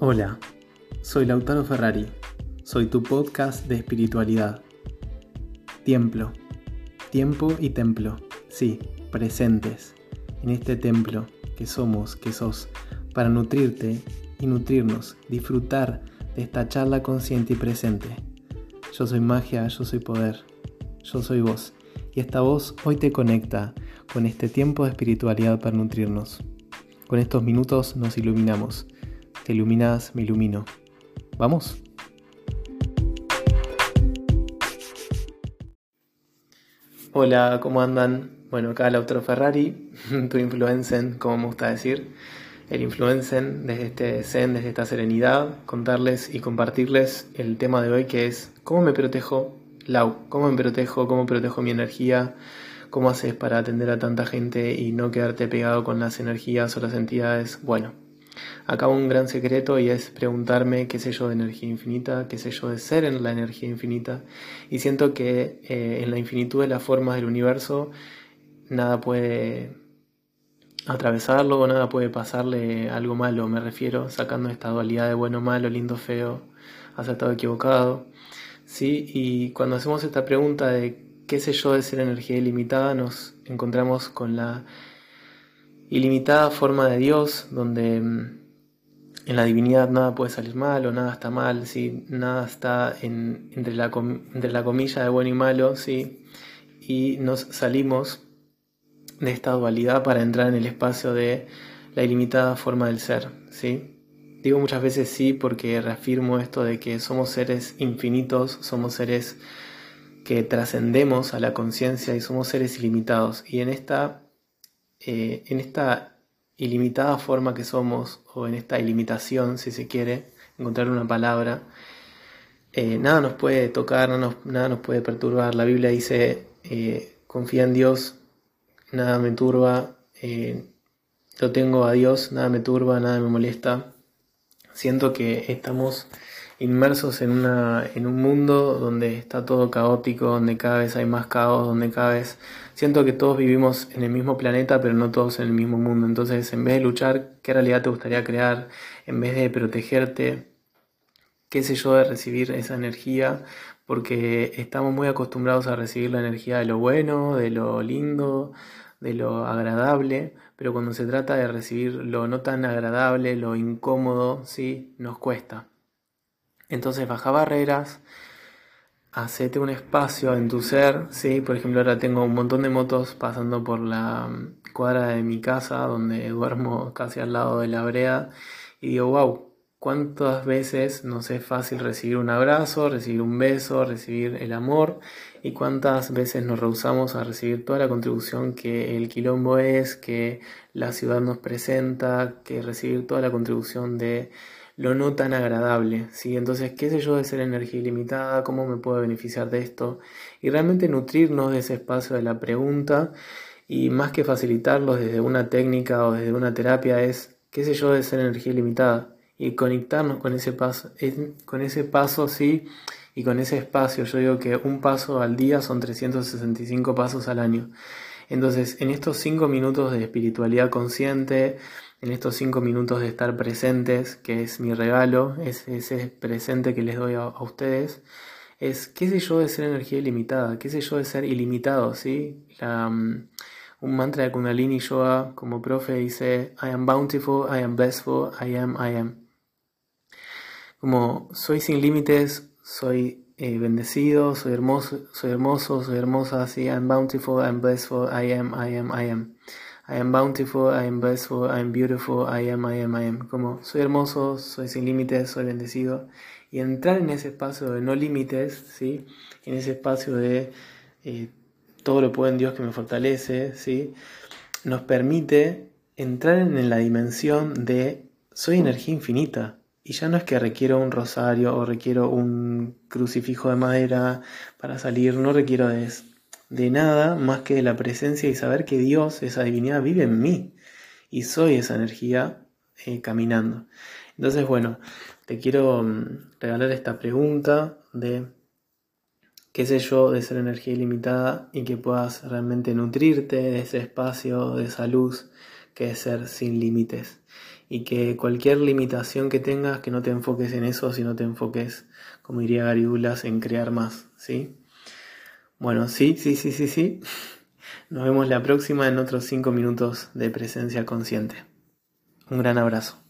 Hola, soy Lautaro Ferrari, soy tu podcast de espiritualidad. Templo, tiempo y templo, sí, presentes. En este templo que somos, que sos, para nutrirte y nutrirnos, disfrutar de esta charla consciente y presente. Yo soy magia, yo soy poder, yo soy vos, y esta voz hoy te conecta con este tiempo de espiritualidad para nutrirnos. Con estos minutos nos iluminamos iluminas, me ilumino. ¿Vamos? Hola, ¿cómo andan? Bueno, acá Lautaro Ferrari, tu influencer, como me gusta decir. El influencer desde este zen, desde esta serenidad, contarles y compartirles el tema de hoy que es ¿Cómo me protejo? Lau, ¿cómo me protejo? ¿Cómo protejo mi energía? ¿Cómo haces para atender a tanta gente y no quedarte pegado con las energías o las entidades? Bueno, Acabo un gran secreto y es preguntarme qué sé yo de energía infinita, qué sé yo de ser en la energía infinita. Y siento que eh, en la infinitud de las formas del universo nada puede atravesarlo, nada puede pasarle algo malo, me refiero, sacando esta dualidad de bueno, malo, lindo, feo, acertado, equivocado. ¿Sí? Y cuando hacemos esta pregunta de qué sé yo de ser energía ilimitada, nos encontramos con la ilimitada forma de Dios, donde mm, en la divinidad nada puede salir mal o nada está mal, ¿sí? nada está entre, la, entre la comilla de bueno y malo, ¿sí? y nos salimos de esta dualidad para entrar en el espacio de la ilimitada forma del ser. ¿sí? Digo muchas veces sí porque reafirmo esto de que somos seres infinitos, somos seres que trascendemos a la conciencia y somos seres ilimitados. Y en esta eh, en esta ilimitada forma que somos, o en esta ilimitación, si se quiere, encontrar una palabra, eh, nada nos puede tocar, nada nos, puede perturbar. La Biblia dice, eh, confía en Dios, nada me turba, lo tengo a Dios, nada me turba, nada me molesta. Siento que estamos inmersos en, una, en un mundo donde está todo caótico, donde cada vez hay más caos, donde cada vez siento que todos vivimos en el mismo planeta, pero no todos en el mismo mundo. Entonces, en vez de luchar, ¿qué realidad te gustaría crear? En vez de protegerte, qué sé yo, de recibir esa energía, porque estamos muy acostumbrados a recibir la energía de lo bueno, de lo lindo, de lo agradable, pero cuando se trata de recibir lo no tan agradable, lo incómodo, sí, nos cuesta. Entonces baja barreras, hacete un espacio en tu ser, ¿sí? Por ejemplo, ahora tengo un montón de motos pasando por la mm, cuadra de mi casa, donde duermo casi al lado de la brea, y digo, wow, ¿cuántas veces nos es fácil recibir un abrazo, recibir un beso, recibir el amor? ¿Y cuántas veces nos rehusamos a recibir toda la contribución que el quilombo es, que la ciudad nos presenta, que recibir toda la contribución de lo no tan agradable, ¿sí? Entonces, ¿qué sé yo de ser energía ilimitada? ¿Cómo me puedo beneficiar de esto? Y realmente nutrirnos de ese espacio de la pregunta y más que facilitarlo desde una técnica o desde una terapia es, ¿qué sé yo de ser energía ilimitada? Y conectarnos con ese paso, con ese paso, sí, y con ese espacio. Yo digo que un paso al día son 365 pasos al año. Entonces, en estos 5 minutos de espiritualidad consciente, en estos cinco minutos de estar presentes, que es mi regalo, es ese presente que les doy a, ustedes, es qué sé yo de ser energía ilimitada, qué sé yo de ser ilimitado, ¿sí? Mm, un mantra de Kundalini Yoga como profe dice, I am bountiful, I am blessful, I am, I am. Como soy sin límites, soy eh, bendecido, soy hermoso, soy hermoso, soy hermosa, sí, I am bountiful, I am blessful, I am, I am, I am. I am bountiful, I am blessful, I am beautiful, I am, I am, I am. Como soy hermoso, soy sin límites, soy bendecido. Y entrar en ese espacio de no límites, ¿sí? En ese espacio de eh, todo lo puedo en Dios que me fortalece, ¿sí? Nos permite entrar en la dimensión de soy energía infinita. Y ya no es que requiero un rosario o requiero un crucifijo de madera para salir, no requiero de eso de nada más que de la presencia y saber que Dios, esa divinidad, vive en mí y soy esa energía eh, caminando. Entonces, bueno, te quiero mm, regalar esta pregunta de qué sé yo de ser energía ilimitada y que puedas realmente nutrirte de ese espacio, de esa luz que es ser sin límites. y que cualquier limitación que tengas, que no te enfoques en eso, sino te enfoques, como diría Gary Douglas, en crear más, ¿sí? Bueno, sí, sí, sí, sí, sí. Nos vemos la próxima en otros 5 minutos de presencia consciente. Un gran abrazo.